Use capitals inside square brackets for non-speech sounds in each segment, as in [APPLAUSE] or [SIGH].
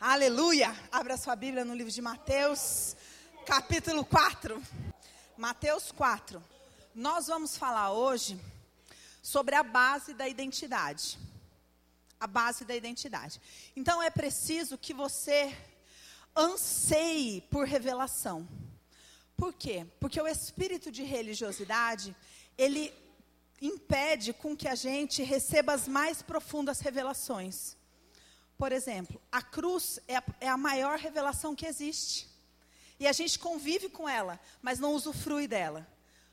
Aleluia! Abra sua Bíblia no livro de Mateus, capítulo 4. Mateus 4. Nós vamos falar hoje sobre a base da identidade. A base da identidade. Então é preciso que você anseie por revelação. Por quê? Porque o espírito de religiosidade, ele impede com que a gente receba as mais profundas revelações. Por exemplo, a cruz é a, é a maior revelação que existe. E a gente convive com ela, mas não usufrui dela.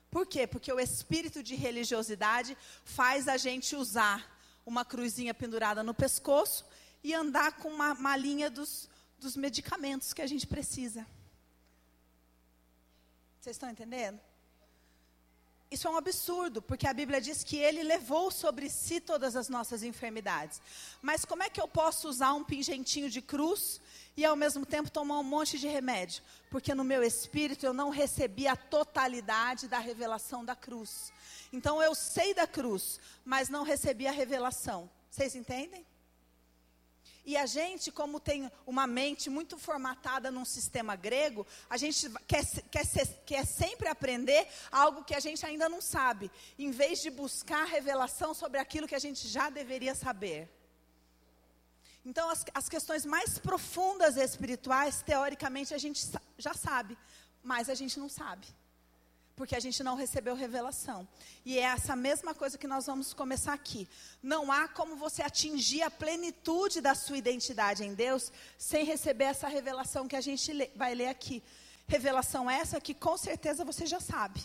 Por quê? Porque o espírito de religiosidade faz a gente usar uma cruzinha pendurada no pescoço e andar com uma malinha dos, dos medicamentos que a gente precisa. Vocês estão entendendo? Isso é um absurdo, porque a Bíblia diz que ele levou sobre si todas as nossas enfermidades. Mas como é que eu posso usar um pingentinho de cruz e ao mesmo tempo tomar um monte de remédio? Porque no meu espírito eu não recebi a totalidade da revelação da cruz. Então eu sei da cruz, mas não recebi a revelação. Vocês entendem? E a gente, como tem uma mente muito formatada num sistema grego, a gente quer, quer, quer sempre aprender algo que a gente ainda não sabe, em vez de buscar revelação sobre aquilo que a gente já deveria saber. Então, as, as questões mais profundas espirituais, teoricamente, a gente já sabe, mas a gente não sabe porque a gente não recebeu revelação. E é essa mesma coisa que nós vamos começar aqui. Não há como você atingir a plenitude da sua identidade em Deus sem receber essa revelação que a gente vai ler aqui. Revelação essa que com certeza você já sabe,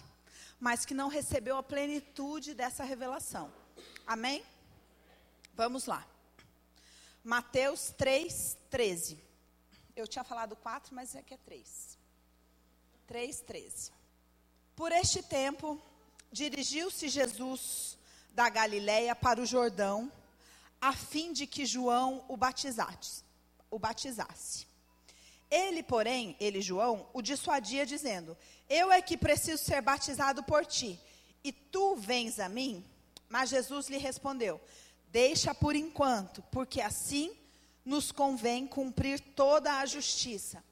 mas que não recebeu a plenitude dessa revelação. Amém? Vamos lá. Mateus 3, 13. Eu tinha falado 4, mas que é 3. 3, 13. Por este tempo, dirigiu-se Jesus da Galiléia para o Jordão, a fim de que João o batizasse. O batizasse. Ele, porém, ele João, o dissuadia dizendo: Eu é que preciso ser batizado por ti, e tu vens a mim? Mas Jesus lhe respondeu: Deixa por enquanto, porque assim nos convém cumprir toda a justiça.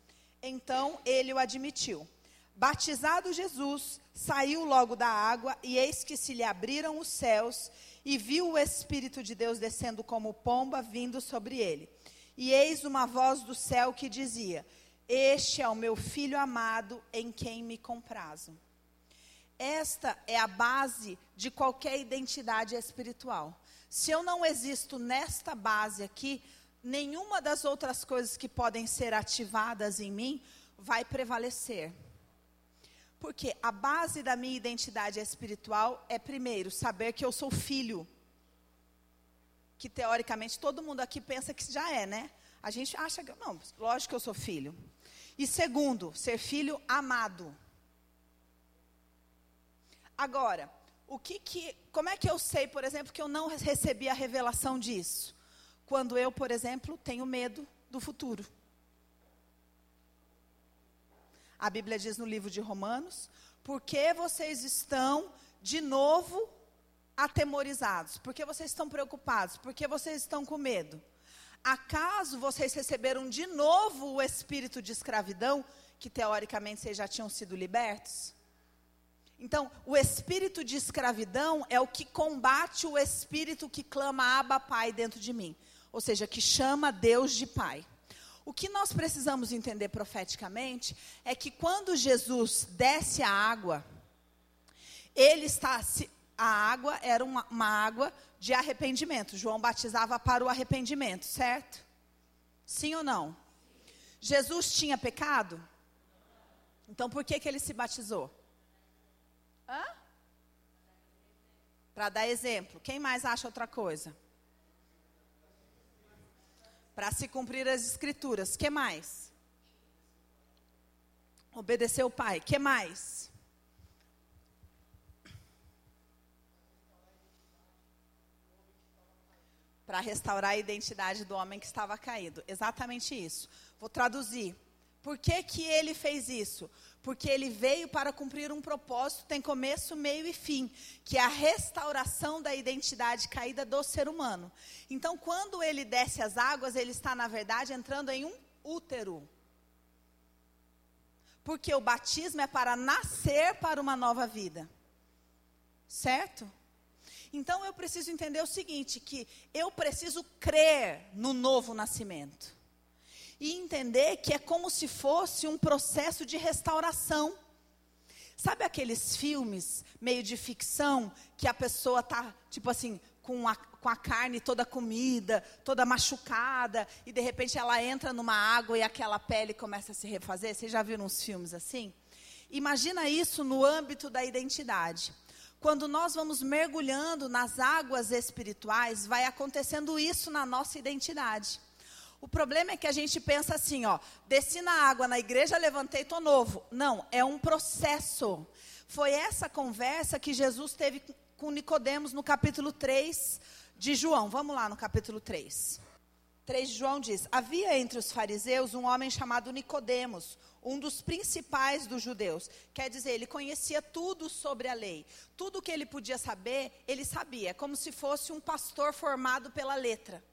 Então ele o admitiu. Batizado Jesus, saiu logo da água, e eis que se lhe abriram os céus, e viu o Espírito de Deus descendo como pomba, vindo sobre ele. E eis uma voz do céu que dizia: Este é o meu filho amado, em quem me comprazo. Esta é a base de qualquer identidade espiritual. Se eu não existo nesta base aqui, nenhuma das outras coisas que podem ser ativadas em mim vai prevalecer. Porque a base da minha identidade espiritual é, primeiro, saber que eu sou filho. Que teoricamente todo mundo aqui pensa que já é, né? A gente acha que, não, lógico que eu sou filho. E segundo, ser filho amado. Agora, o que que, como é que eu sei, por exemplo, que eu não recebi a revelação disso? Quando eu, por exemplo, tenho medo do futuro. A Bíblia diz no livro de Romanos: por que vocês estão de novo atemorizados? Por que vocês estão preocupados? Por que vocês estão com medo? Acaso vocês receberam de novo o espírito de escravidão, que teoricamente vocês já tinham sido libertos? Então, o espírito de escravidão é o que combate o espírito que clama Abba Pai dentro de mim. Ou seja, que chama Deus de Pai. O que nós precisamos entender profeticamente é que quando Jesus desce a água, ele está a água era uma, uma, água de arrependimento. João batizava para o arrependimento, certo? Sim ou não? Jesus tinha pecado? Então por que, que ele se batizou? Para dar exemplo. Quem mais acha outra coisa? Para se cumprir as escrituras. Que mais? Obedecer o pai. Que mais? Para restaurar a identidade do homem que estava caído. Exatamente isso. Vou traduzir. Por que, que ele fez isso? Porque ele veio para cumprir um propósito, tem começo, meio e fim, que é a restauração da identidade caída do ser humano. Então, quando ele desce as águas, ele está, na verdade, entrando em um útero. Porque o batismo é para nascer para uma nova vida. Certo? Então eu preciso entender o seguinte: que eu preciso crer no novo nascimento e entender que é como se fosse um processo de restauração. Sabe aqueles filmes meio de ficção que a pessoa tá tipo assim com a, com a carne toda comida, toda machucada e de repente ela entra numa água e aquela pele começa a se refazer? Vocês já viram uns filmes assim? Imagina isso no âmbito da identidade. Quando nós vamos mergulhando nas águas espirituais, vai acontecendo isso na nossa identidade. O problema é que a gente pensa assim, ó, desci na água na igreja, levantei, tô novo. Não, é um processo. Foi essa conversa que Jesus teve com Nicodemos no capítulo 3 de João. Vamos lá no capítulo 3. 3 de João diz: Havia entre os fariseus um homem chamado Nicodemos, um dos principais dos judeus. Quer dizer, ele conhecia tudo sobre a lei. Tudo que ele podia saber, ele sabia, é como se fosse um pastor formado pela letra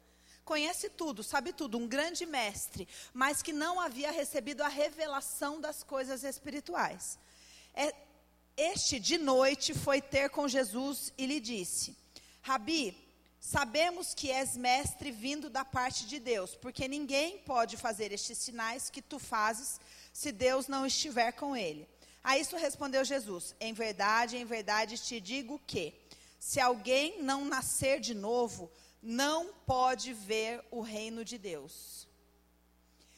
conhece tudo, sabe tudo, um grande mestre, mas que não havia recebido a revelação das coisas espirituais. É, este de noite foi ter com Jesus e lhe disse: Rabi, sabemos que és mestre vindo da parte de Deus, porque ninguém pode fazer estes sinais que tu fazes se Deus não estiver com ele. A isso respondeu Jesus: Em verdade, em verdade te digo que, se alguém não nascer de novo, não pode ver o reino de Deus.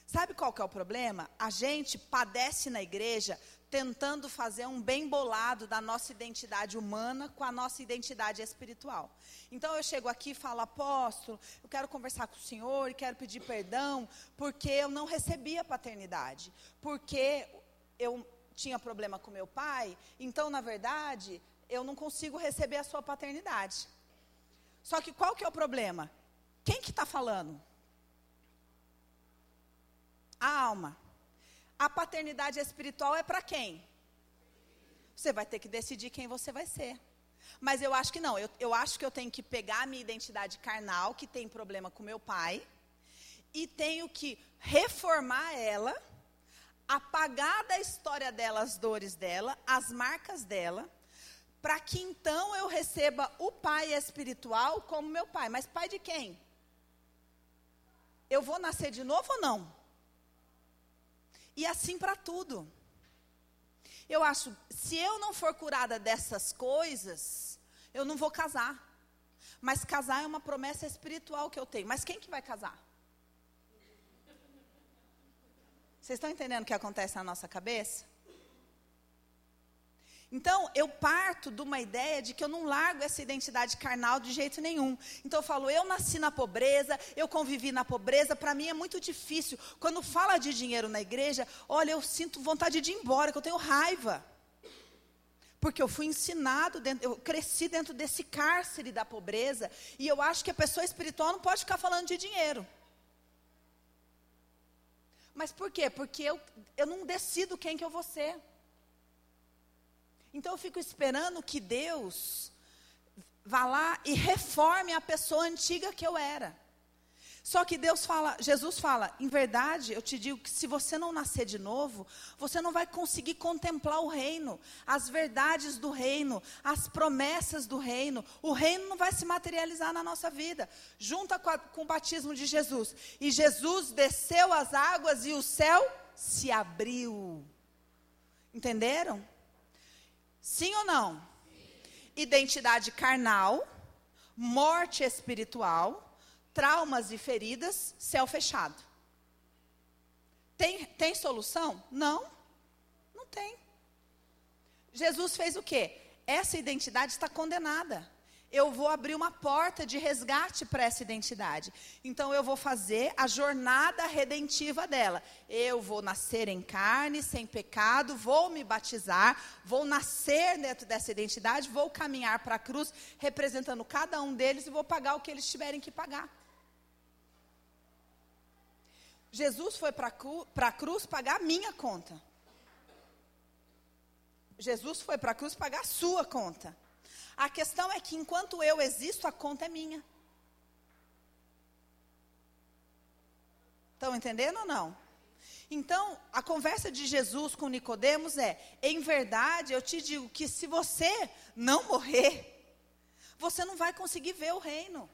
Sabe qual que é o problema? A gente padece na igreja tentando fazer um bem bolado da nossa identidade humana com a nossa identidade espiritual. Então eu chego aqui e falo, apóstolo, eu quero conversar com o senhor e quero pedir perdão porque eu não recebi a paternidade, porque eu tinha problema com meu pai, então na verdade eu não consigo receber a sua paternidade. Só que qual que é o problema? Quem que está falando? A alma. A paternidade espiritual é para quem? Você vai ter que decidir quem você vai ser. Mas eu acho que não. Eu, eu acho que eu tenho que pegar a minha identidade carnal, que tem problema com meu pai, e tenho que reformar ela, apagar da história dela as dores dela, as marcas dela, para que então eu receba o pai espiritual como meu pai. Mas pai de quem? Eu vou nascer de novo ou não? E assim para tudo. Eu acho, se eu não for curada dessas coisas, eu não vou casar. Mas casar é uma promessa espiritual que eu tenho. Mas quem que vai casar? Vocês estão entendendo o que acontece na nossa cabeça? Então, eu parto de uma ideia de que eu não largo essa identidade carnal de jeito nenhum. Então, eu falo, eu nasci na pobreza, eu convivi na pobreza, para mim é muito difícil. Quando fala de dinheiro na igreja, olha, eu sinto vontade de ir embora, que eu tenho raiva. Porque eu fui ensinado, dentro, eu cresci dentro desse cárcere da pobreza, e eu acho que a pessoa espiritual não pode ficar falando de dinheiro. Mas por quê? Porque eu, eu não decido quem que eu vou ser. Então eu fico esperando que Deus vá lá e reforme a pessoa antiga que eu era. Só que Deus fala, Jesus fala, em verdade, eu te digo que se você não nascer de novo, você não vai conseguir contemplar o reino, as verdades do reino, as promessas do reino. O reino não vai se materializar na nossa vida. Junta com, a, com o batismo de Jesus. E Jesus desceu as águas e o céu se abriu. Entenderam? Sim ou não? Identidade carnal, morte espiritual, traumas e feridas, céu fechado. Tem, tem solução? Não, não tem. Jesus fez o quê? Essa identidade está condenada eu vou abrir uma porta de resgate para essa identidade. Então eu vou fazer a jornada redentiva dela. Eu vou nascer em carne, sem pecado, vou me batizar, vou nascer dentro dessa identidade, vou caminhar para a cruz, representando cada um deles e vou pagar o que eles tiverem que pagar. Jesus foi para a cruz pagar a minha conta. Jesus foi para a cruz pagar a sua conta. A questão é que enquanto eu existo, a conta é minha. Estão entendendo ou não? Então, a conversa de Jesus com Nicodemos é: em verdade, eu te digo que se você não morrer, você não vai conseguir ver o reino.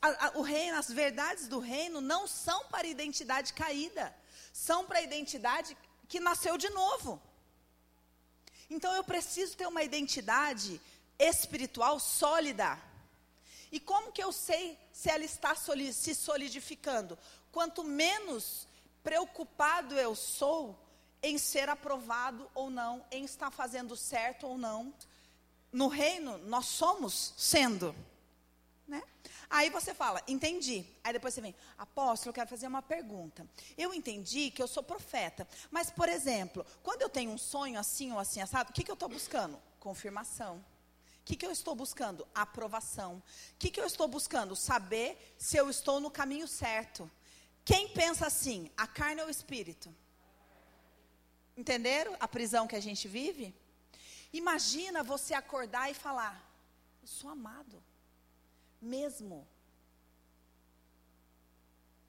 A, a, o reino, as verdades do reino não são para identidade caída, são para a identidade que nasceu de novo. Então eu preciso ter uma identidade espiritual sólida. E como que eu sei se ela está se solidificando? Quanto menos preocupado eu sou em ser aprovado ou não, em estar fazendo certo ou não, no reino nós somos sendo. Né? Aí você fala, entendi. Aí depois você vem, apóstolo, eu quero fazer uma pergunta. Eu entendi que eu sou profeta, mas, por exemplo, quando eu tenho um sonho assim ou assim assado, o que, que eu estou buscando? Confirmação. O que, que eu estou buscando? Aprovação. O que, que eu estou buscando? Saber se eu estou no caminho certo. Quem pensa assim? A carne ou o espírito? Entenderam a prisão que a gente vive? Imagina você acordar e falar: Eu sou amado mesmo.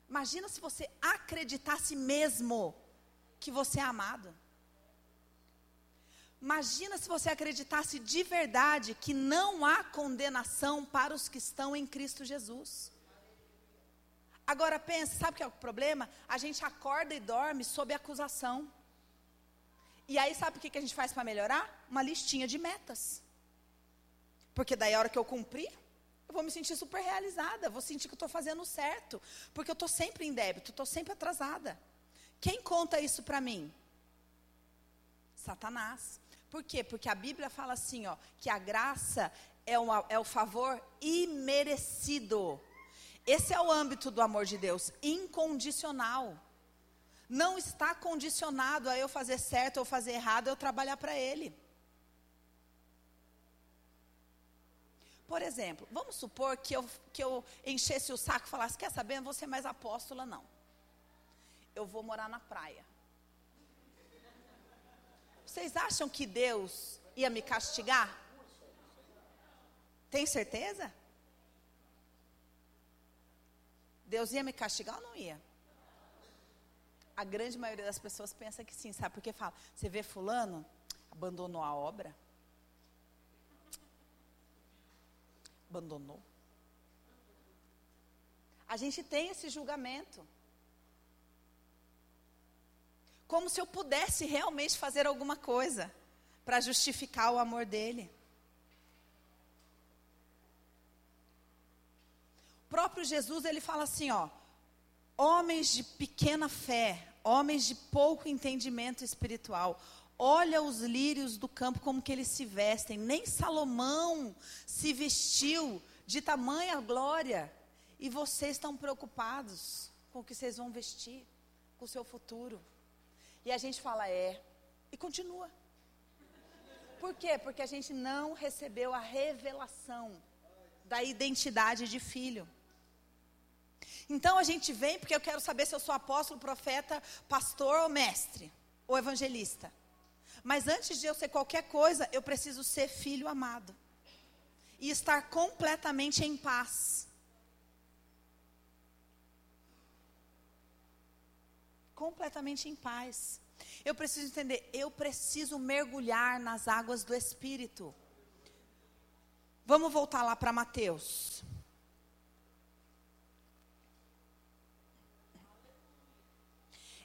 Imagina se você acreditasse mesmo que você é amado. Imagina se você acreditasse de verdade que não há condenação para os que estão em Cristo Jesus. Agora pensa, sabe o que é o problema? A gente acorda e dorme sob acusação. E aí sabe o que a gente faz para melhorar? Uma listinha de metas. Porque daí a hora que eu cumprir, eu vou me sentir super realizada, vou sentir que estou fazendo certo, porque eu estou sempre em débito, estou sempre atrasada. Quem conta isso para mim? Satanás. Por quê? Porque a Bíblia fala assim, ó, que a graça é, uma, é o favor imerecido. Esse é o âmbito do amor de Deus, incondicional. Não está condicionado a eu fazer certo ou fazer errado, eu trabalhar para Ele. Por exemplo, vamos supor que eu, que eu enchesse o saco e falasse: Quer saber, não vou ser mais apóstola, não. Eu vou morar na praia. Vocês acham que Deus ia me castigar? Tem certeza? Deus ia me castigar ou não ia? A grande maioria das pessoas pensa que sim, sabe? Porque fala, você vê fulano, abandonou a obra, abandonou. A gente tem esse julgamento. Como se eu pudesse realmente fazer alguma coisa para justificar o amor dele. O próprio Jesus, ele fala assim, ó: Homens de pequena fé, homens de pouco entendimento espiritual, Olha os lírios do campo como que eles se vestem. Nem Salomão se vestiu de tamanha glória. E vocês estão preocupados com o que vocês vão vestir, com o seu futuro. E a gente fala, é, e continua. Por quê? Porque a gente não recebeu a revelação da identidade de filho. Então a gente vem porque eu quero saber se eu sou apóstolo, profeta, pastor ou mestre, ou evangelista. Mas antes de eu ser qualquer coisa, eu preciso ser filho amado. E estar completamente em paz. Completamente em paz. Eu preciso entender, eu preciso mergulhar nas águas do Espírito. Vamos voltar lá para Mateus.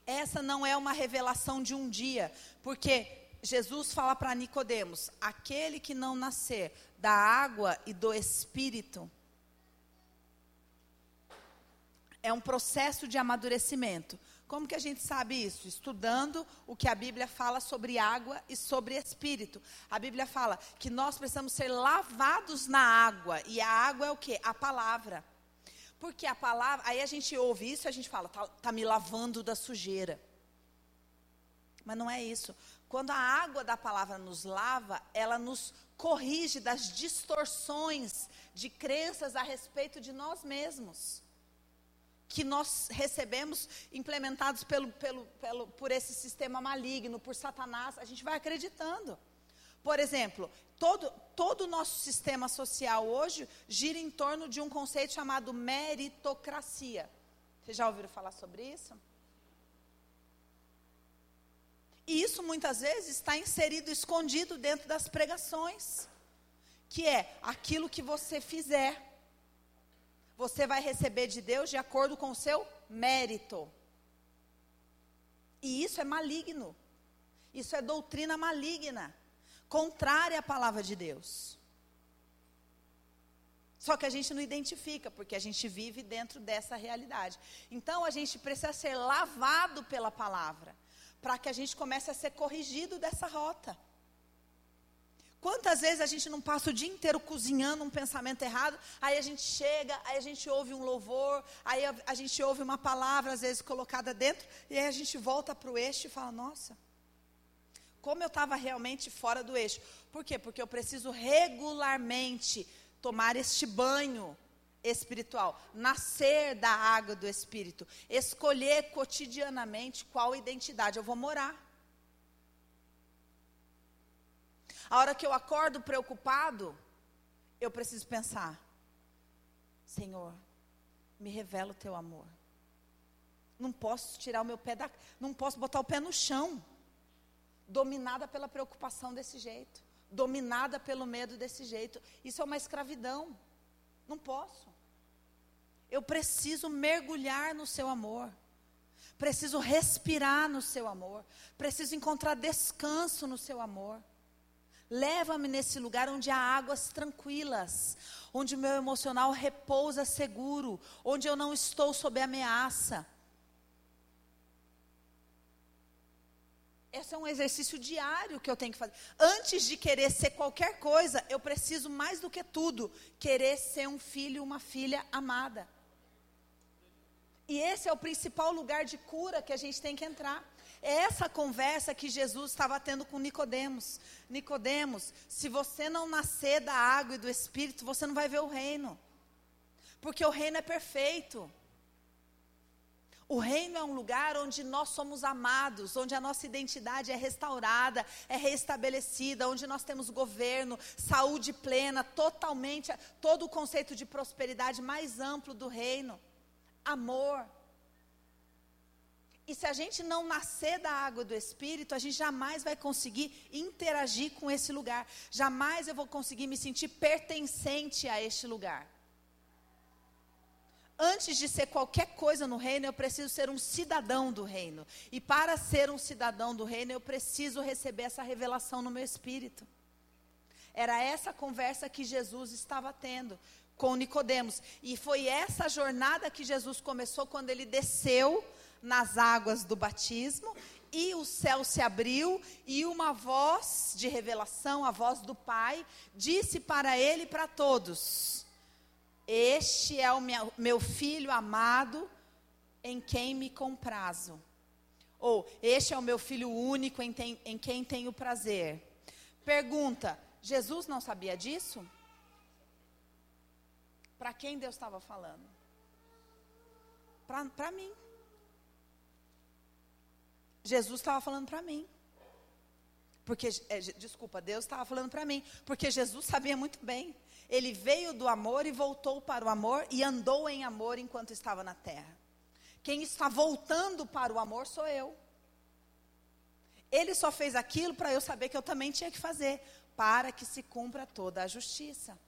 Essa não é uma revelação de um dia, porque Jesus fala para Nicodemos: aquele que não nascer da água e do espírito é um processo de amadurecimento. Como que a gente sabe isso? Estudando o que a Bíblia fala sobre água e sobre espírito. A Bíblia fala que nós precisamos ser lavados na água. E a água é o que? A palavra. Porque a palavra, aí a gente ouve isso e a gente fala, tá, tá me lavando da sujeira. Mas não é isso. Quando a água da palavra nos lava, ela nos corrige das distorções de crenças a respeito de nós mesmos. Que nós recebemos implementados pelo, pelo, pelo, por esse sistema maligno, por Satanás, a gente vai acreditando. Por exemplo, todo, todo o nosso sistema social hoje gira em torno de um conceito chamado meritocracia. Vocês já ouviram falar sobre isso? E isso muitas vezes está inserido, escondido dentro das pregações, que é aquilo que você fizer, você vai receber de Deus de acordo com o seu mérito. E isso é maligno. Isso é doutrina maligna contrária à palavra de Deus. Só que a gente não identifica, porque a gente vive dentro dessa realidade. Então a gente precisa ser lavado pela palavra, para que a gente comece a ser corrigido dessa rota. Quantas vezes a gente não passa o dia inteiro cozinhando um pensamento errado, aí a gente chega, aí a gente ouve um louvor, aí a, a gente ouve uma palavra, às vezes colocada dentro, e aí a gente volta para o eixo e fala: Nossa, como eu estava realmente fora do eixo. Por quê? Porque eu preciso regularmente tomar este banho espiritual, nascer da água do Espírito, escolher cotidianamente qual identidade eu vou morar. A hora que eu acordo preocupado, eu preciso pensar: Senhor, me revela o teu amor. Não posso tirar o meu pé da, não posso botar o pé no chão dominada pela preocupação desse jeito, dominada pelo medo desse jeito. Isso é uma escravidão. Não posso. Eu preciso mergulhar no seu amor. Preciso respirar no seu amor. Preciso encontrar descanso no seu amor. Leva-me nesse lugar onde há águas tranquilas, onde o meu emocional repousa seguro, onde eu não estou sob ameaça. Esse é um exercício diário que eu tenho que fazer. Antes de querer ser qualquer coisa, eu preciso mais do que tudo querer ser um filho, uma filha amada. E esse é o principal lugar de cura que a gente tem que entrar. Essa conversa que Jesus estava tendo com Nicodemos. Nicodemos, se você não nascer da água e do espírito, você não vai ver o reino. Porque o reino é perfeito. O reino é um lugar onde nós somos amados, onde a nossa identidade é restaurada, é restabelecida, onde nós temos governo, saúde plena, totalmente, todo o conceito de prosperidade mais amplo do reino. Amor. E se a gente não nascer da água do Espírito, a gente jamais vai conseguir interagir com esse lugar. Jamais eu vou conseguir me sentir pertencente a este lugar antes de ser qualquer coisa no reino, eu preciso ser um cidadão do reino. E para ser um cidadão do reino, eu preciso receber essa revelação no meu espírito. Era essa conversa que Jesus estava tendo com Nicodemos. E foi essa jornada que Jesus começou quando ele desceu nas águas do batismo e o céu se abriu e uma voz de revelação, a voz do Pai, disse para ele e para todos: este é o meu, meu filho amado, em quem me comprazo. Ou, este é o meu filho único, em, tem, em quem tenho prazer. Pergunta: Jesus não sabia disso? Para quem Deus estava falando? Para mim. Jesus estava falando para mim. Porque, é, desculpa, Deus estava falando para mim. Porque Jesus sabia muito bem. Ele veio do amor e voltou para o amor e andou em amor enquanto estava na terra. Quem está voltando para o amor sou eu. Ele só fez aquilo para eu saber que eu também tinha que fazer, para que se cumpra toda a justiça.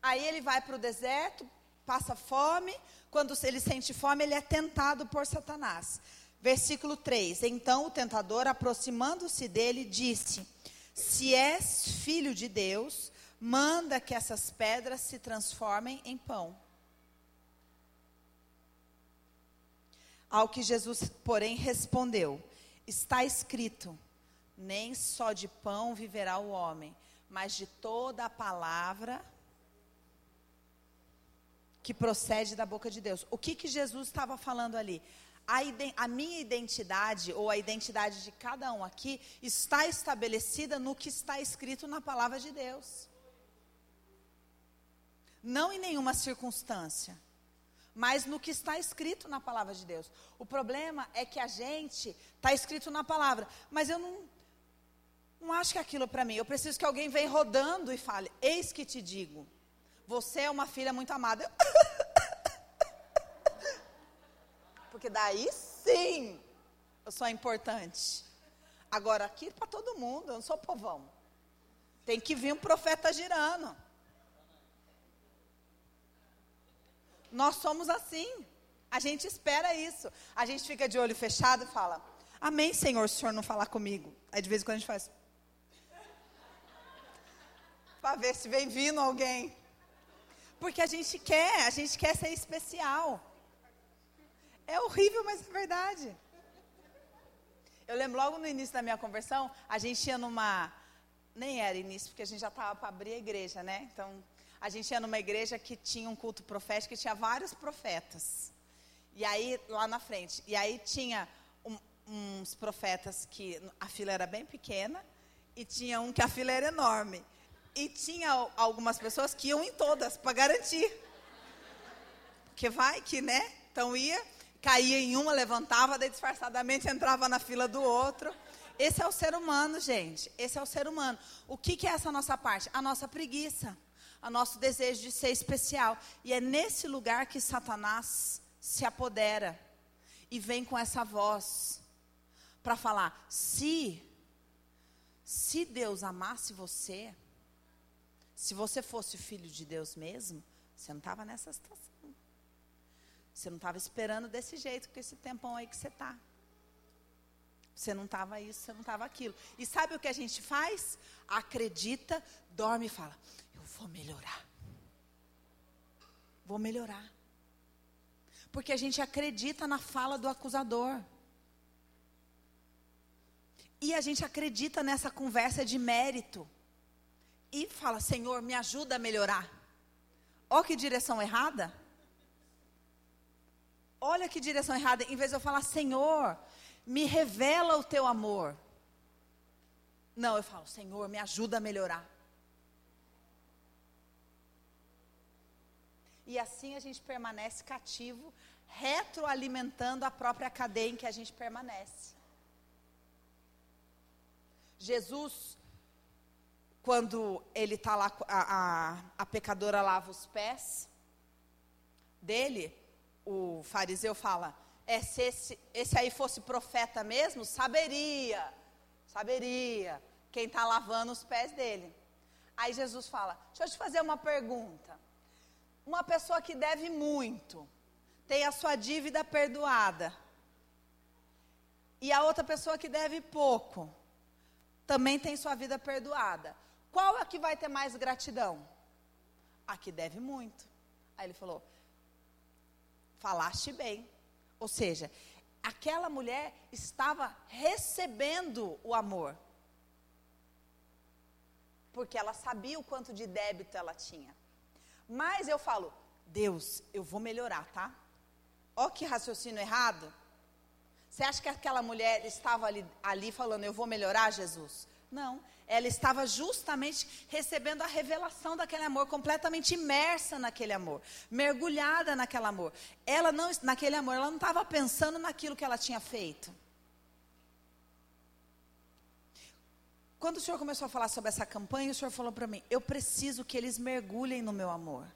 Aí ele vai para o deserto, passa fome. Quando ele sente fome, ele é tentado por Satanás. Versículo 3: Então o tentador, aproximando-se dele, disse: Se és filho de Deus, manda que essas pedras se transformem em pão. Ao que Jesus, porém, respondeu: Está escrito: Nem só de pão viverá o homem, mas de toda a palavra que procede da boca de Deus. O que, que Jesus estava falando ali? A, a, minha identidade, ou a identidade de cada um aqui, está estabelecida no que está escrito na palavra de Deus não em nenhuma circunstância, mas no que está escrito na palavra de Deus. O problema é que a gente está escrito na palavra, mas eu não, não acho que é aquilo para mim. Eu preciso que alguém venha rodando e fale: Eis que te digo, você é uma filha muito amada. [LAUGHS] Porque daí sim eu sou importante. Agora, aqui para todo mundo, eu não sou povão. Tem que vir um profeta girando. Nós somos assim. A gente espera isso. A gente fica de olho fechado e fala: Amém, Senhor, se o Senhor não falar comigo. Aí de vez em quando a gente faz. Para ver se vem vindo alguém. Porque a gente quer, a gente quer ser especial. É horrível, mas é verdade. Eu lembro logo no início da minha conversão, a gente ia numa. Nem era início, porque a gente já estava para abrir a igreja, né? Então, a gente ia numa igreja que tinha um culto profético e tinha vários profetas. E aí, lá na frente. E aí tinha um, uns profetas que a fila era bem pequena e tinha um que a fila era enorme. E tinha algumas pessoas que iam em todas para garantir. Porque vai que, né? Então ia, caía em uma, levantava, daí disfarçadamente entrava na fila do outro. Esse é o ser humano, gente. Esse é o ser humano. O que, que é essa nossa parte? A nossa preguiça a nosso desejo de ser especial. E é nesse lugar que Satanás se apodera e vem com essa voz para falar: se se Deus amasse você, se você fosse filho de Deus mesmo, você não estava nessa situação. Você não estava esperando desse jeito, com esse tempão aí que você está. Você não estava isso, você não estava aquilo. E sabe o que a gente faz? Acredita, dorme e fala: vou melhorar. Vou melhorar. Porque a gente acredita na fala do acusador. E a gente acredita nessa conversa de mérito. E fala: Senhor, me ajuda a melhorar. Olha que direção errada. Olha que direção errada. Em vez de eu falar: Senhor, me revela o teu amor. Não, eu falo: Senhor, me ajuda a melhorar. E assim a gente permanece cativo, retroalimentando a própria cadeia em que a gente permanece. Jesus, quando ele está lá, a, a, a pecadora lava os pés dele, o fariseu fala: é, se esse, esse aí fosse profeta mesmo, saberia, saberia quem está lavando os pés dele. Aí Jesus fala: Deixa eu te fazer uma pergunta. Uma pessoa que deve muito, tem a sua dívida perdoada. E a outra pessoa que deve pouco, também tem sua vida perdoada. Qual é que vai ter mais gratidão? A que deve muito. Aí ele falou: Falaste bem. Ou seja, aquela mulher estava recebendo o amor. Porque ela sabia o quanto de débito ela tinha. Mas eu falo, Deus, eu vou melhorar, tá? Ó que raciocínio errado. Você acha que aquela mulher estava ali, ali falando, eu vou melhorar, Jesus? Não. Ela estava justamente recebendo a revelação daquele amor, completamente imersa naquele amor, mergulhada naquele amor. Ela não, naquele amor, ela não estava pensando naquilo que ela tinha feito. Quando o senhor começou a falar sobre essa campanha, o senhor falou para mim: eu preciso que eles mergulhem no meu amor.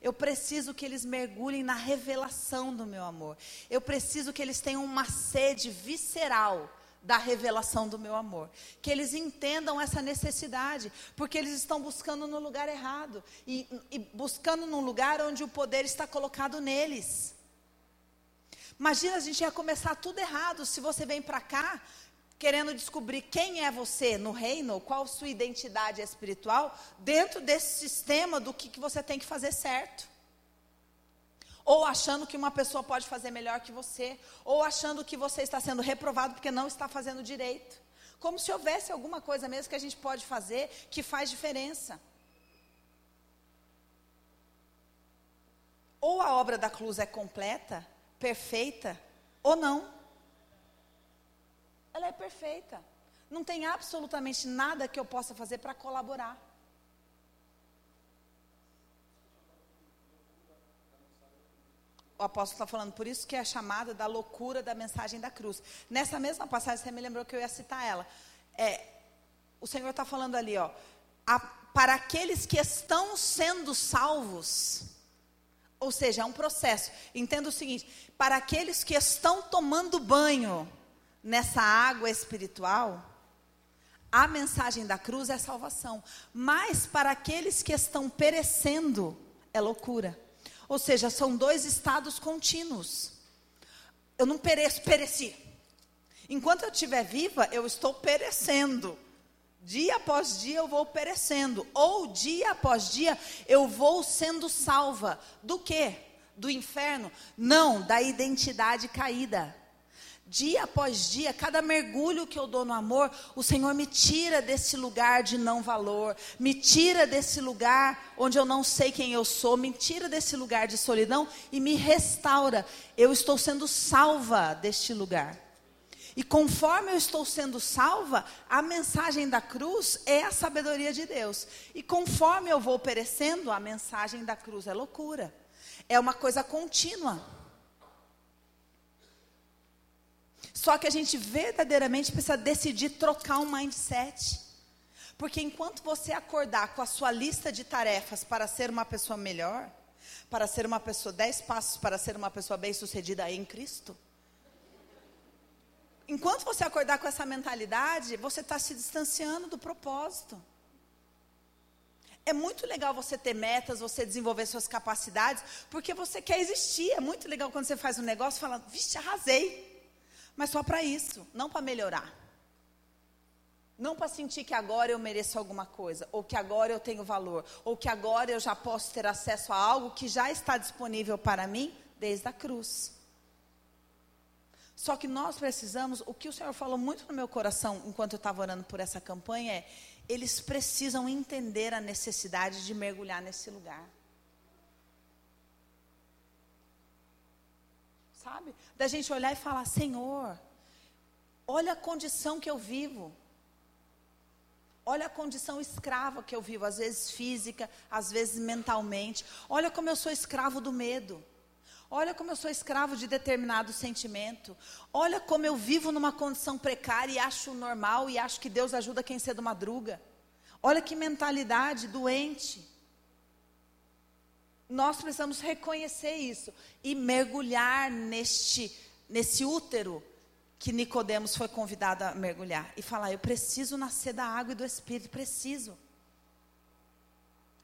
Eu preciso que eles mergulhem na revelação do meu amor. Eu preciso que eles tenham uma sede visceral da revelação do meu amor. Que eles entendam essa necessidade, porque eles estão buscando no lugar errado e, e buscando num lugar onde o poder está colocado neles. Imagina, a gente ia começar tudo errado. Se você vem para cá querendo descobrir quem é você no reino, qual sua identidade espiritual, dentro desse sistema do que, que você tem que fazer certo. Ou achando que uma pessoa pode fazer melhor que você, ou achando que você está sendo reprovado porque não está fazendo direito. Como se houvesse alguma coisa mesmo que a gente pode fazer que faz diferença. Ou a obra da cruz é completa, perfeita, ou não. Ela é perfeita. Não tem absolutamente nada que eu possa fazer para colaborar. O apóstolo está falando, por isso que é chamada da loucura da mensagem da cruz. Nessa mesma passagem, você me lembrou que eu ia citar ela. É, o Senhor está falando ali, ó, a, para aqueles que estão sendo salvos, ou seja, é um processo. Entenda o seguinte: para aqueles que estão tomando banho nessa água espiritual, a mensagem da cruz é salvação. Mas para aqueles que estão perecendo, é loucura. Ou seja, são dois estados contínuos. Eu não pereço, pereci. Enquanto eu estiver viva, eu estou perecendo. Dia após dia eu vou perecendo. Ou dia após dia eu vou sendo salva. Do quê? Do inferno? Não, da identidade caída. Dia após dia, cada mergulho que eu dou no amor, o Senhor me tira desse lugar de não valor, me tira desse lugar onde eu não sei quem eu sou, me tira desse lugar de solidão e me restaura. Eu estou sendo salva deste lugar. E conforme eu estou sendo salva, a mensagem da cruz é a sabedoria de Deus. E conforme eu vou perecendo, a mensagem da cruz é loucura. É uma coisa contínua. Só que a gente verdadeiramente precisa decidir trocar um mindset. Porque enquanto você acordar com a sua lista de tarefas para ser uma pessoa melhor, para ser uma pessoa, dez passos para ser uma pessoa bem-sucedida em Cristo, enquanto você acordar com essa mentalidade, você está se distanciando do propósito. É muito legal você ter metas, você desenvolver suas capacidades, porque você quer existir. É muito legal quando você faz um negócio e fala, vixe, arrasei mas só para isso, não para melhorar. Não para sentir que agora eu mereço alguma coisa, ou que agora eu tenho valor, ou que agora eu já posso ter acesso a algo que já está disponível para mim desde a cruz. Só que nós precisamos, o que o Senhor falou muito no meu coração enquanto eu estava orando por essa campanha é: eles precisam entender a necessidade de mergulhar nesse lugar. Sabe? Da gente olhar e falar: Senhor, olha a condição que eu vivo. Olha a condição escrava que eu vivo, às vezes física, às vezes mentalmente. Olha como eu sou escravo do medo. Olha como eu sou escravo de determinado sentimento. Olha como eu vivo numa condição precária e acho normal e acho que Deus ajuda quem cedo madruga. Olha que mentalidade doente. Nós precisamos reconhecer isso e mergulhar neste nesse útero que Nicodemos foi convidado a mergulhar e falar: eu preciso nascer da água e do Espírito, preciso.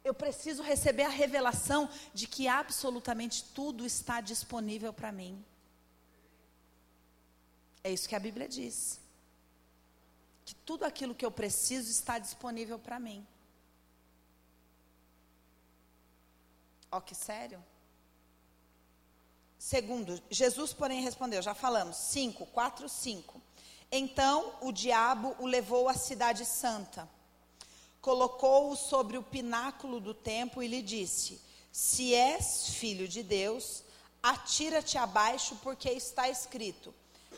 Eu preciso receber a revelação de que absolutamente tudo está disponível para mim. É isso que a Bíblia diz. Que tudo aquilo que eu preciso está disponível para mim. Ó, que sério. Segundo, Jesus, porém, respondeu, já falamos, 5, 4, 5. Então o diabo o levou à cidade santa, colocou-o sobre o pináculo do templo e lhe disse: Se és filho de Deus, atira-te abaixo, porque está escrito: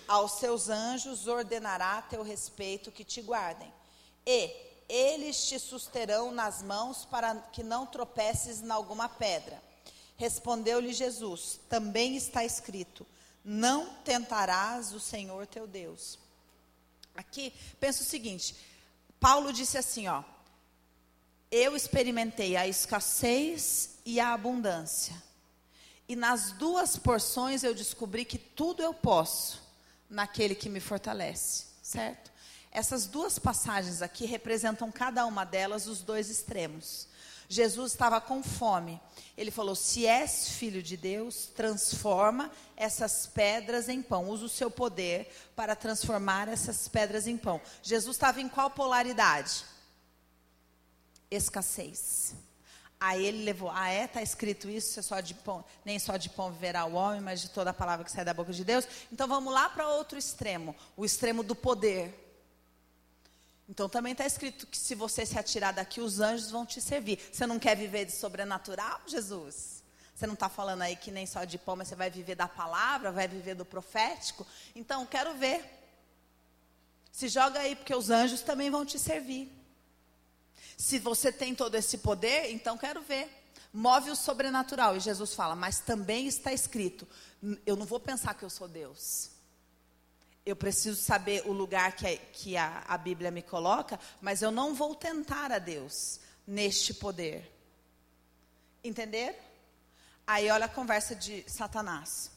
Aos seus anjos ordenará teu respeito que te guardem. E eles te susterão nas mãos para que não tropeces em alguma pedra. Respondeu-lhe Jesus: Também está escrito: Não tentarás o Senhor teu Deus. Aqui, pensa o seguinte: Paulo disse assim, ó: Eu experimentei a escassez e a abundância. E nas duas porções eu descobri que tudo eu posso naquele que me fortalece, certo? Essas duas passagens aqui representam cada uma delas os dois extremos. Jesus estava com fome. Ele falou: Se és filho de Deus, transforma essas pedras em pão. Usa o seu poder para transformar essas pedras em pão. Jesus estava em qual polaridade? Escassez. Aí ele levou, ah é, está escrito isso, é só de pão, nem só de pão viverá o homem, mas de toda a palavra que sai da boca de Deus. Então vamos lá para outro extremo, o extremo do poder. Então também está escrito que se você se atirar daqui, os anjos vão te servir. Você não quer viver de sobrenatural, Jesus? Você não está falando aí que nem só de pão, mas você vai viver da palavra, vai viver do profético? Então, quero ver. Se joga aí, porque os anjos também vão te servir. Se você tem todo esse poder, então quero ver. move o sobrenatural. E Jesus fala, mas também está escrito: eu não vou pensar que eu sou Deus. Eu preciso saber o lugar que, a, que a, a Bíblia me coloca, mas eu não vou tentar a Deus neste poder. Entender? Aí olha a conversa de Satanás.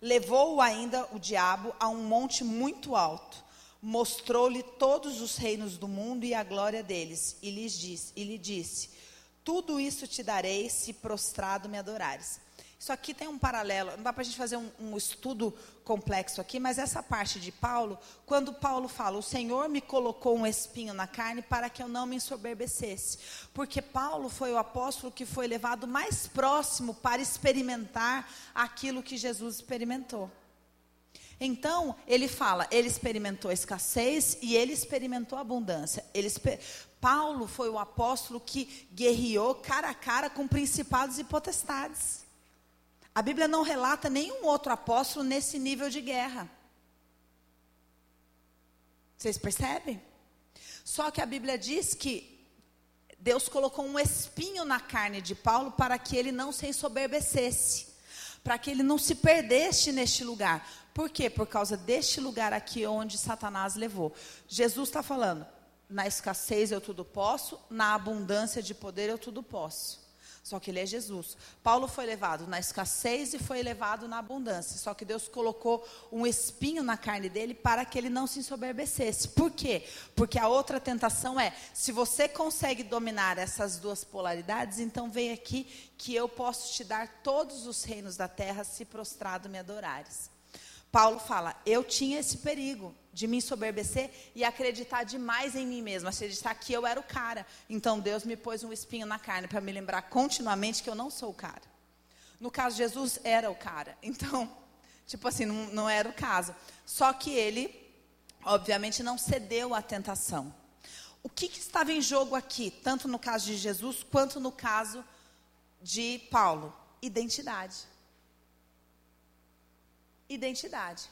Levou ainda o diabo a um monte muito alto, mostrou-lhe todos os reinos do mundo e a glória deles, e, lhes disse, e lhe disse: Tudo isso te darei se prostrado me adorares. Isso aqui tem um paralelo, não dá para a gente fazer um, um, estudo complexo aqui, mas essa parte de Paulo, quando Paulo fala, o Senhor me colocou um espinho na carne para que eu não me ensoberbecesse. Porque Paulo foi o apóstolo que foi levado mais próximo para experimentar aquilo que Jesus experimentou. Então, ele fala, ele experimentou a escassez e ele experimentou a abundância. Ele, Paulo foi o apóstolo que guerreou cara a cara com principados e potestades. A Bíblia não relata nenhum outro apóstolo nesse nível de guerra. Vocês percebem? Só que a Bíblia diz que Deus colocou um espinho na carne de Paulo para que ele não se ensoberbecesse, para que ele não se perdesse neste lugar. Por quê? Por causa deste lugar aqui onde Satanás levou. Jesus está falando: na escassez eu tudo posso, na abundância de poder eu tudo posso. Só que ele é Jesus. Paulo foi levado na escassez e foi levado na abundância. Só que Deus colocou um espinho na carne dele para que ele não se ensoberbecesse. Por quê? Porque a outra tentação é: se você consegue dominar essas duas polaridades, então vem aqui que eu posso te dar todos os reinos da terra se prostrado me adorares. Paulo fala: eu tinha esse perigo de me ensoberbecer e acreditar demais em mim mesmo, acreditar que eu era o cara. Então Deus me pôs um espinho na carne para me lembrar continuamente que eu não sou o cara. No caso, Jesus era o cara. Então, [LAUGHS] tipo assim, não, não era o caso. Só que ele, obviamente, não cedeu à tentação. O que, que estava em jogo aqui, tanto no caso de Jesus quanto no caso de Paulo? Identidade identidade.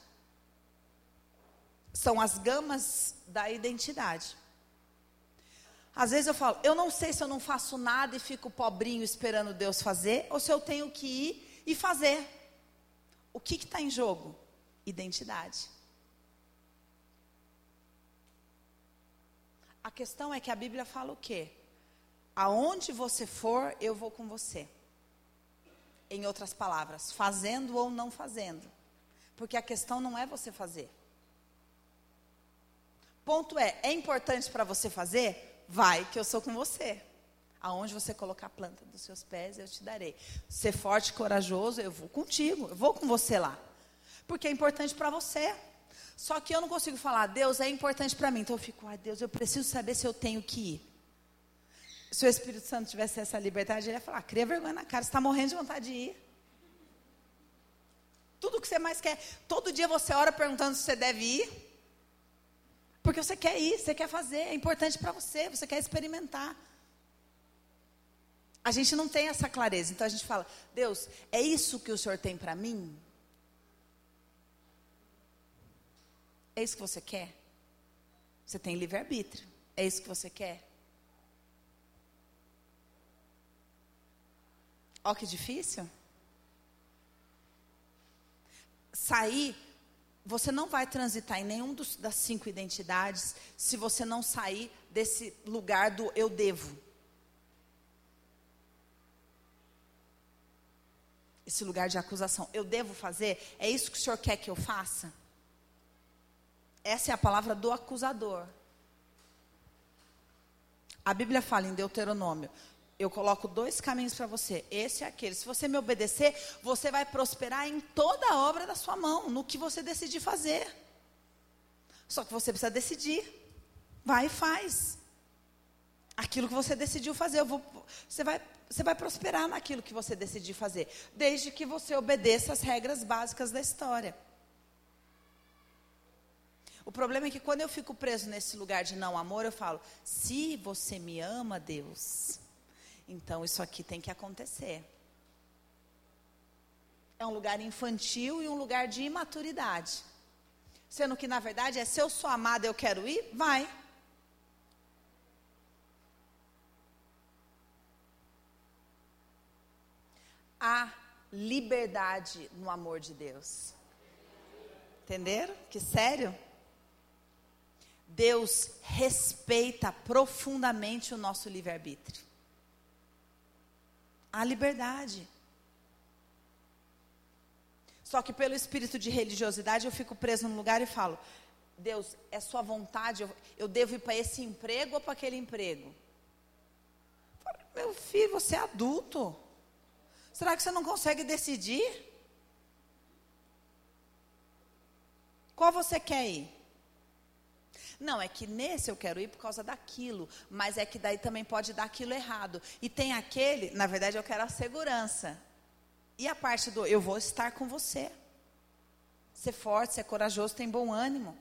São as gamas da identidade. Às vezes eu falo, eu não sei se eu não faço nada e fico pobrinho esperando Deus fazer, ou se eu tenho que ir e fazer. O que está em jogo? Identidade. A questão é que a Bíblia fala o quê? Aonde você for, eu vou com você. Em outras palavras, fazendo ou não fazendo. Porque a questão não é você fazer. Ponto é, é importante para você fazer? Vai que eu sou com você. Aonde você colocar a planta dos seus pés, eu te darei. Ser forte e corajoso, eu vou contigo, eu vou com você lá. Porque é importante para você. Só que eu não consigo falar, Deus é importante para mim. Então eu fico, ai Deus, eu preciso saber se eu tenho que ir. Se o Espírito Santo tivesse essa liberdade, ele ia falar, cria vergonha na cara, você está morrendo de vontade de ir. Tudo que você mais quer. Todo dia você ora perguntando se você deve ir. Porque você quer ir, você quer fazer, é importante para você, você quer experimentar. A gente não tem essa clareza, então a gente fala: Deus, é isso que o Senhor tem para mim? É isso que você quer? Você tem livre-arbítrio. É isso que você quer? Ó, que difícil sair, você não vai transitar em nenhum dos, das cinco identidades se você não sair desse lugar do eu devo. Esse lugar de acusação. Eu devo fazer? É isso que o senhor quer que eu faça? Essa é a palavra do acusador. A Bíblia fala em Deuteronômio: eu coloco dois caminhos para você, esse e aquele. Se você me obedecer, você vai prosperar em toda a obra da sua mão, no que você decidir fazer. Só que você precisa decidir. Vai e faz. Aquilo que você decidiu fazer, vou, você, vai, você vai prosperar naquilo que você decidir fazer, desde que você obedeça as regras básicas da história. O problema é que quando eu fico preso nesse lugar de não amor, eu falo: se você me ama, Deus, então isso aqui tem que acontecer. É um lugar infantil e um lugar de imaturidade. Sendo que, na verdade, é se eu sou amada, eu quero ir, vai. Há liberdade no amor de Deus. Entenderam? Que sério? Deus respeita profundamente o nosso livre-arbítrio. A liberdade. Só que pelo espírito de religiosidade eu fico preso num lugar e falo: Deus, é sua vontade, eu, eu devo ir para esse emprego ou para aquele emprego? Meu filho, você é adulto. Será que você não consegue decidir? Qual você quer ir? Não, é que nesse eu quero ir por causa daquilo, mas é que daí também pode dar aquilo errado. E tem aquele, na verdade eu quero a segurança. E a parte do eu vou estar com você. Ser forte, ser corajoso, tem bom ânimo.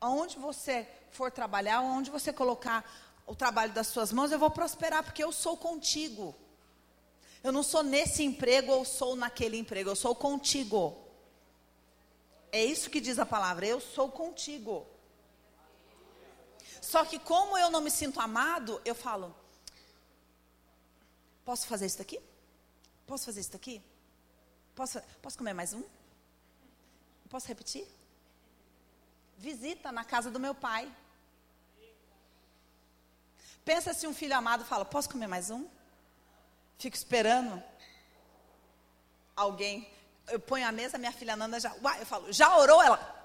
Aonde você for trabalhar, aonde você colocar o trabalho das suas mãos, eu vou prosperar, porque eu sou contigo. Eu não sou nesse emprego ou sou naquele emprego, eu sou contigo. É isso que diz a palavra, eu sou contigo. Só que como eu não me sinto amado, eu falo: Posso fazer isso daqui? Posso fazer isso daqui? Posso, posso comer mais um? Posso repetir? Visita na casa do meu pai. Pensa se um filho amado fala: Posso comer mais um? Fico esperando alguém. Eu ponho a mesa, minha filha Nanda já. Uai, eu falo: Já orou? Ela.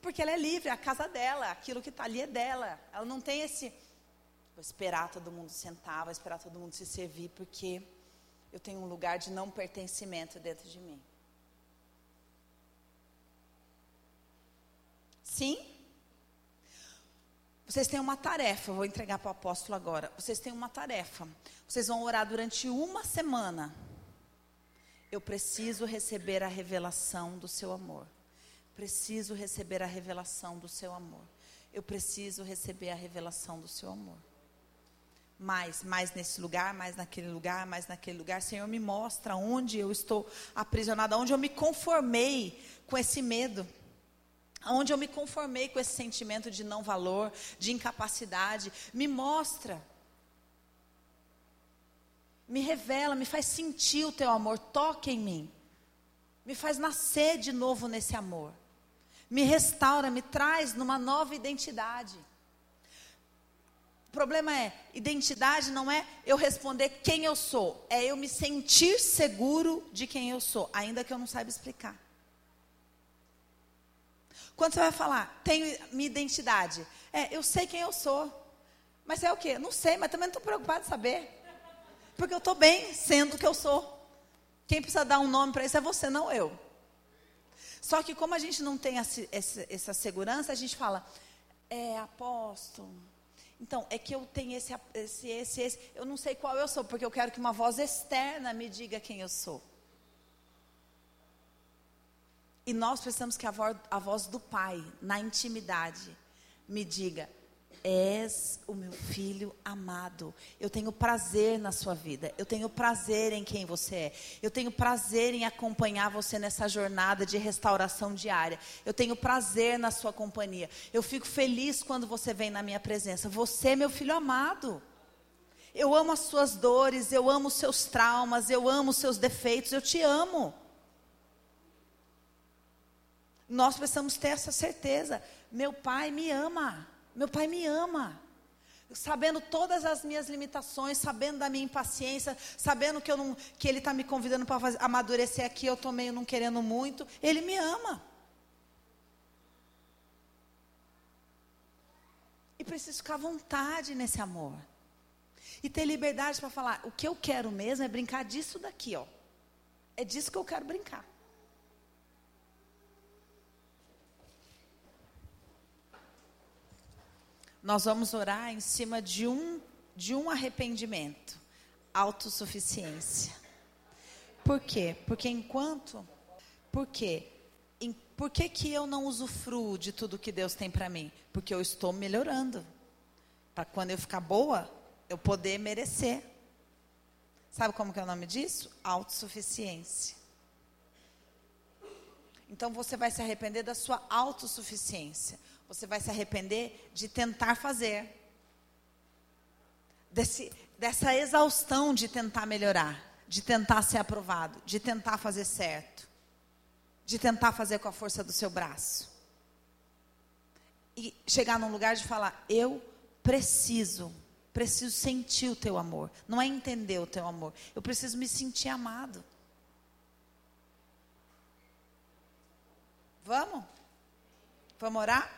Porque ela é livre, é a casa dela, aquilo que está ali é dela. Ela não tem esse. Vou esperar todo mundo sentar, vou esperar todo mundo se servir, porque eu tenho um lugar de não pertencimento dentro de mim. Sim? Vocês têm uma tarefa, eu vou entregar para o apóstolo agora. Vocês têm uma tarefa. Vocês vão orar durante uma semana. Eu preciso receber a revelação do seu amor preciso receber a revelação do seu amor. Eu preciso receber a revelação do seu amor. Mais, mais nesse lugar, mais naquele lugar, mais naquele lugar. Senhor, me mostra onde eu estou aprisionada, onde eu me conformei com esse medo. Onde eu me conformei com esse sentimento de não valor, de incapacidade. Me mostra. Me revela, me faz sentir o teu amor. Toque em mim. Me faz nascer de novo nesse amor me restaura, me traz numa nova identidade. O problema é, identidade não é eu responder quem eu sou, é eu me sentir seguro de quem eu sou, ainda que eu não saiba explicar. Quando você vai falar, tenho minha identidade, é, eu sei quem eu sou. Mas é o quê? Não sei, mas também não estou preocupado em saber. Porque eu estou bem sendo o que eu sou. Quem precisa dar um nome para isso é você, não eu. Só que como a gente não tem essa, segurança, a gente fala, é apóstolo. Então, é que eu tenho esse, esse, esse, esse. Eu não sei qual eu sou, porque eu quero que uma voz externa me diga quem eu sou. E nós precisamos que a voz, a voz do Pai, na intimidade, me diga: És o meu filho amado. Eu tenho prazer na sua vida. Eu tenho prazer em quem você é. Eu tenho prazer em acompanhar você nessa jornada de restauração diária. Eu tenho prazer na sua companhia. Eu fico feliz quando você vem na minha presença. Você é meu filho amado. Eu amo as suas dores, eu amo os seus traumas, eu amo os seus defeitos, eu te amo. Nós precisamos ter essa certeza. Meu pai me ama. Meu pai me ama. Sabendo todas as minhas limitações, sabendo da minha impaciência, sabendo que, eu não, que Ele está me convidando para amadurecer aqui, eu estou meio não querendo muito. Ele me ama. E preciso ficar à vontade nesse amor. E ter liberdade para falar, o que eu quero mesmo é brincar disso daqui, ó. É disso que eu quero brincar. Nós vamos orar em cima de um, de um arrependimento, autossuficiência. Por quê? Porque enquanto. Por quê? Em, por que, que eu não usufruo de tudo que Deus tem para mim? Porque eu estou melhorando. Para quando eu ficar boa, eu poder merecer. Sabe como que é o nome disso? Autossuficiência. Então você vai se arrepender da sua autossuficiência. Você vai se arrepender de tentar fazer. Desse, dessa exaustão de tentar melhorar, de tentar ser aprovado, de tentar fazer certo, de tentar fazer com a força do seu braço. E chegar num lugar de falar: eu preciso, preciso sentir o teu amor. Não é entender o teu amor, eu preciso me sentir amado. Vamos? Vamos orar?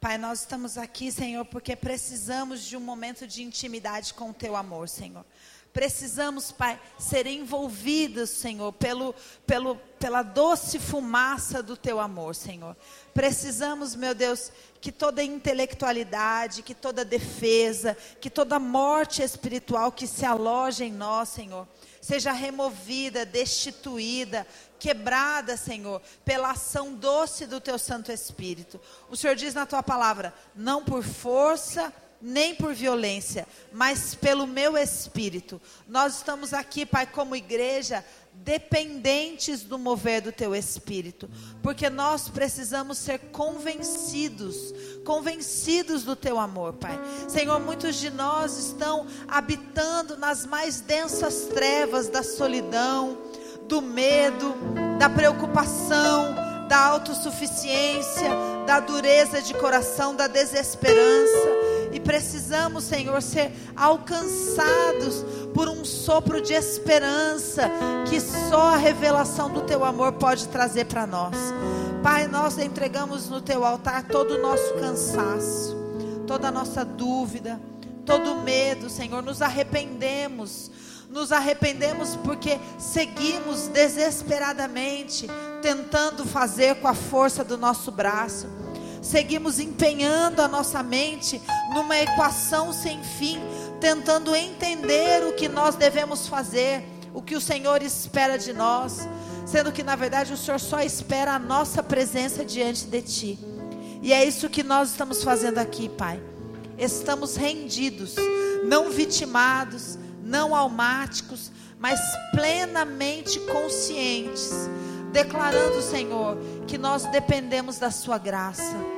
Pai, nós estamos aqui, Senhor, porque precisamos de um momento de intimidade com o Teu amor, Senhor. Precisamos, Pai, ser envolvidos, Senhor, pelo, pelo, pela doce fumaça do Teu amor, Senhor. Precisamos, meu Deus, que toda intelectualidade, que toda defesa, que toda morte espiritual que se aloja em nós, Senhor, seja removida, destituída, quebrada, Senhor, pela ação doce do teu Santo Espírito. O Senhor diz na tua palavra: não por força, nem por violência, mas pelo meu espírito. Nós estamos aqui, Pai, como igreja, dependentes do mover do teu espírito, porque nós precisamos ser convencidos, convencidos do teu amor, Pai. Senhor, muitos de nós estão habitando nas mais densas trevas da solidão, do medo, da preocupação, da autossuficiência, da dureza de coração, da desesperança. E precisamos, Senhor, ser alcançados por um sopro de esperança que só a revelação do Teu amor pode trazer para nós. Pai, nós entregamos no Teu altar todo o nosso cansaço, toda a nossa dúvida, todo o medo, Senhor. Nos arrependemos nos arrependemos porque seguimos desesperadamente tentando fazer com a força do nosso braço. Seguimos empenhando a nossa mente numa equação sem fim, tentando entender o que nós devemos fazer, o que o Senhor espera de nós, sendo que na verdade o Senhor só espera a nossa presença diante de Ti. E é isso que nós estamos fazendo aqui, Pai. Estamos rendidos, não vitimados, não almáticos, mas plenamente conscientes, declarando, Senhor, que nós dependemos da Sua graça.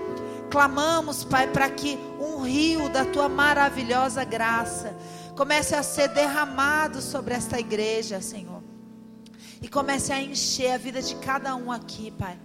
Clamamos, Pai, para que um rio da Tua maravilhosa graça comece a ser derramado sobre esta igreja, Senhor, e comece a encher a vida de cada um aqui, Pai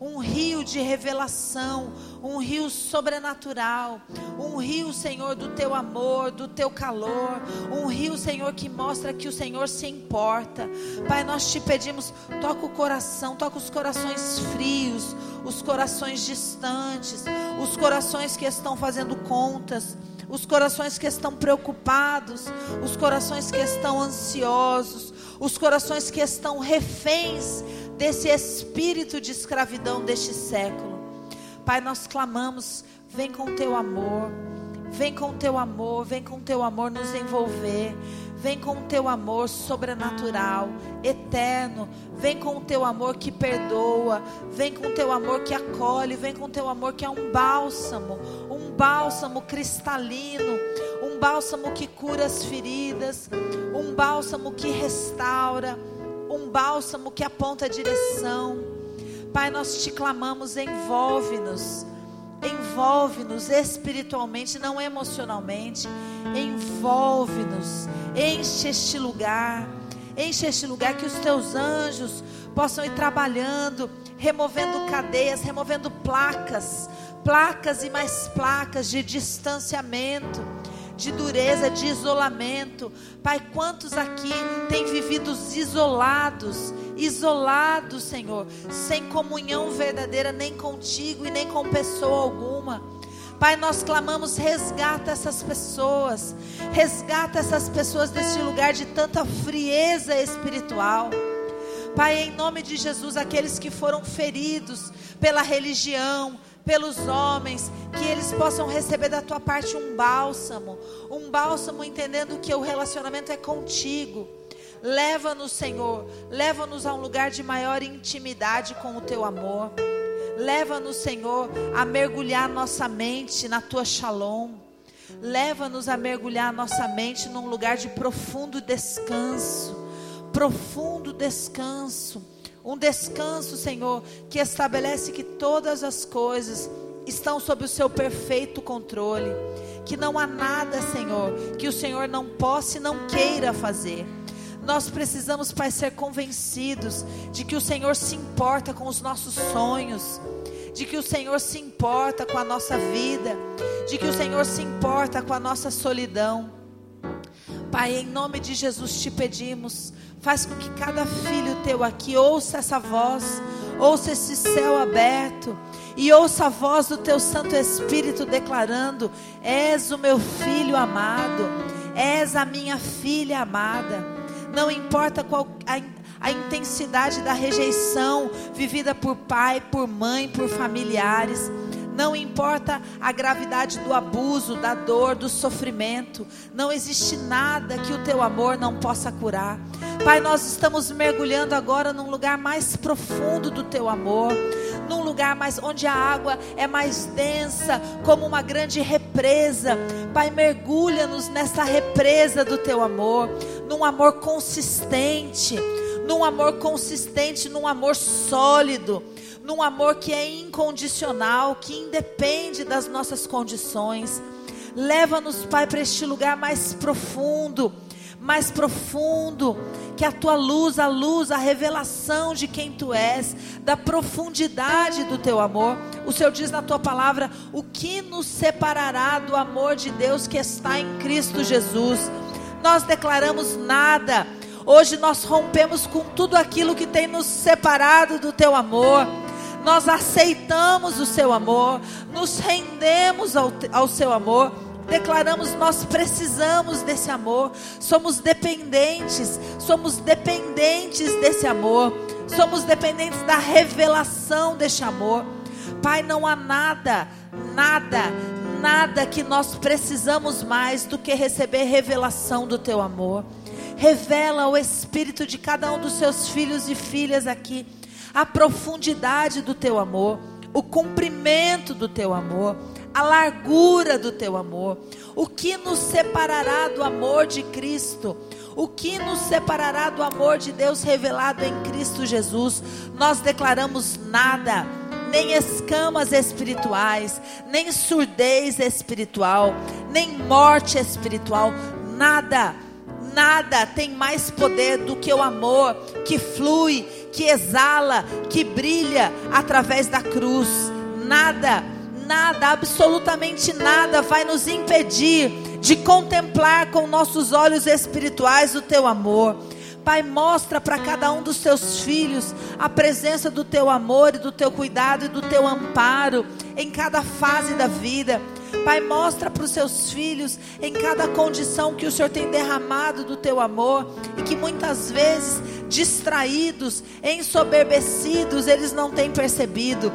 um rio de revelação, um rio sobrenatural, um rio, Senhor, do teu amor, do teu calor, um rio, Senhor, que mostra que o Senhor se importa. Pai, nós te pedimos, toca o coração, toca os corações frios, os corações distantes, os corações que estão fazendo contas os corações que estão preocupados, os corações que estão ansiosos, os corações que estão reféns desse espírito de escravidão deste século. Pai, nós clamamos, vem com teu amor, vem com teu amor, vem com teu amor nos envolver. Vem com o teu amor sobrenatural, eterno. Vem com o teu amor que perdoa. Vem com o teu amor que acolhe. Vem com o teu amor que é um bálsamo. Um bálsamo cristalino. Um bálsamo que cura as feridas. Um bálsamo que restaura um bálsamo que aponta a direção. Pai, nós te clamamos, envolve-nos, envolve-nos espiritualmente, não emocionalmente, envolve-nos, enche este lugar, enche este lugar que os teus anjos possam ir trabalhando, removendo cadeias, removendo placas, placas e mais placas de distanciamento de dureza, de isolamento. Pai, quantos aqui têm vivido isolados, isolados, Senhor, sem comunhão verdadeira nem contigo e nem com pessoa alguma. Pai, nós clamamos, resgata essas pessoas, resgata essas pessoas desse lugar de tanta frieza espiritual. Pai, em nome de Jesus, aqueles que foram feridos pela religião, pelos homens, que eles possam receber da tua parte um bálsamo, um bálsamo entendendo que o relacionamento é contigo. Leva-nos, Senhor, leva-nos a um lugar de maior intimidade com o teu amor. Leva-nos, Senhor, a mergulhar nossa mente na tua shalom. Leva-nos a mergulhar nossa mente num lugar de profundo descanso. Profundo descanso um descanso, Senhor, que estabelece que todas as coisas estão sob o seu perfeito controle, que não há nada, Senhor, que o Senhor não possa e não queira fazer. Nós precisamos, Pai, ser convencidos de que o Senhor se importa com os nossos sonhos, de que o Senhor se importa com a nossa vida, de que o Senhor se importa com a nossa solidão. Pai, em nome de Jesus te pedimos, faz com que cada filho teu aqui ouça essa voz, ouça esse céu aberto e ouça a voz do teu Santo Espírito declarando: És o meu filho amado, és a minha filha amada não importa qual a, a intensidade da rejeição vivida por pai, por mãe, por familiares. Não importa a gravidade do abuso, da dor, do sofrimento, não existe nada que o teu amor não possa curar. Pai, nós estamos mergulhando agora num lugar mais profundo do teu amor, num lugar mais onde a água é mais densa, como uma grande represa. Pai, mergulha-nos nessa represa do teu amor, num amor consistente, num amor consistente, num amor sólido num amor que é incondicional, que independe das nossas condições. Leva-nos, Pai, para este lugar mais profundo, mais profundo, que a tua luz, a luz, a revelação de quem tu és, da profundidade do teu amor. O Senhor diz na tua palavra: o que nos separará do amor de Deus que está em Cristo Jesus? Nós declaramos nada. Hoje nós rompemos com tudo aquilo que tem nos separado do teu amor nós aceitamos o seu amor, nos rendemos ao, ao seu amor, declaramos nós precisamos desse amor, somos dependentes, somos dependentes desse amor, somos dependentes da revelação deste amor. Pai, não há nada, nada, nada que nós precisamos mais do que receber revelação do teu amor. Revela o espírito de cada um dos seus filhos e filhas aqui a profundidade do teu amor, o comprimento do teu amor, a largura do teu amor. O que nos separará do amor de Cristo? O que nos separará do amor de Deus revelado em Cristo Jesus? Nós declaramos nada nem escamas espirituais, nem surdez espiritual, nem morte espiritual, nada, nada tem mais poder do que o amor que flui que exala, que brilha através da cruz. Nada, nada, absolutamente nada vai nos impedir de contemplar com nossos olhos espirituais o teu amor. Pai, mostra para cada um dos teus filhos a presença do teu amor e do teu cuidado e do teu amparo em cada fase da vida. Pai, mostra para os seus filhos em cada condição que o Senhor tem derramado do teu amor e que muitas vezes, distraídos, ensoberbecidos, eles não têm percebido.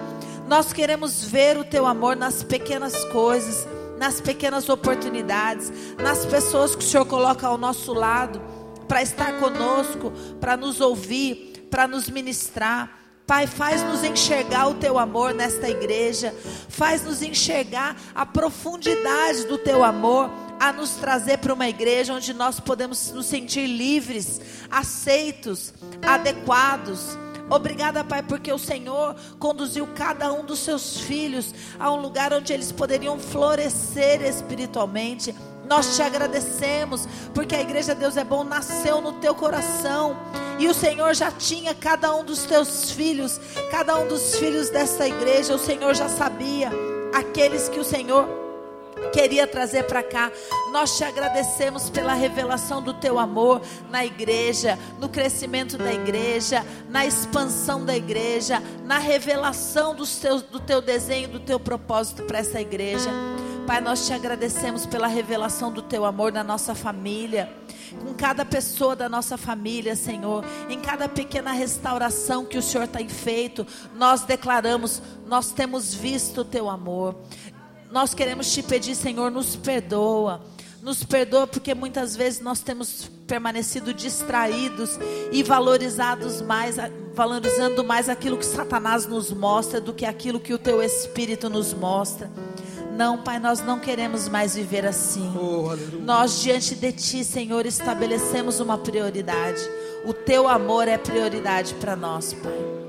Nós queremos ver o teu amor nas pequenas coisas, nas pequenas oportunidades, nas pessoas que o Senhor coloca ao nosso lado para estar conosco, para nos ouvir, para nos ministrar. Pai, faz-nos enxergar o teu amor nesta igreja, faz-nos enxergar a profundidade do teu amor, a nos trazer para uma igreja onde nós podemos nos sentir livres, aceitos, adequados. Obrigada, Pai, porque o Senhor conduziu cada um dos seus filhos a um lugar onde eles poderiam florescer espiritualmente nós te agradecemos, porque a igreja Deus é bom nasceu no teu coração. E o Senhor já tinha cada um dos teus filhos, cada um dos filhos dessa igreja, o Senhor já sabia aqueles que o Senhor queria trazer para cá. Nós te agradecemos pela revelação do teu amor na igreja, no crescimento da igreja, na expansão da igreja, na revelação do teu, do teu desenho, do teu propósito para essa igreja. Pai, nós te agradecemos pela revelação do teu amor na nossa família, com cada pessoa da nossa família, Senhor, em cada pequena restauração que o Senhor tem feito, nós declaramos, nós temos visto o teu amor. Nós queremos te pedir, Senhor, nos perdoa. Nos perdoa porque muitas vezes nós temos permanecido distraídos e valorizados mais, valorizando mais aquilo que Satanás nos mostra do que aquilo que o teu espírito nos mostra. Não, Pai, nós não queremos mais viver assim. Oh, nós, diante de Ti, Senhor, estabelecemos uma prioridade. O Teu amor é prioridade para nós, Pai.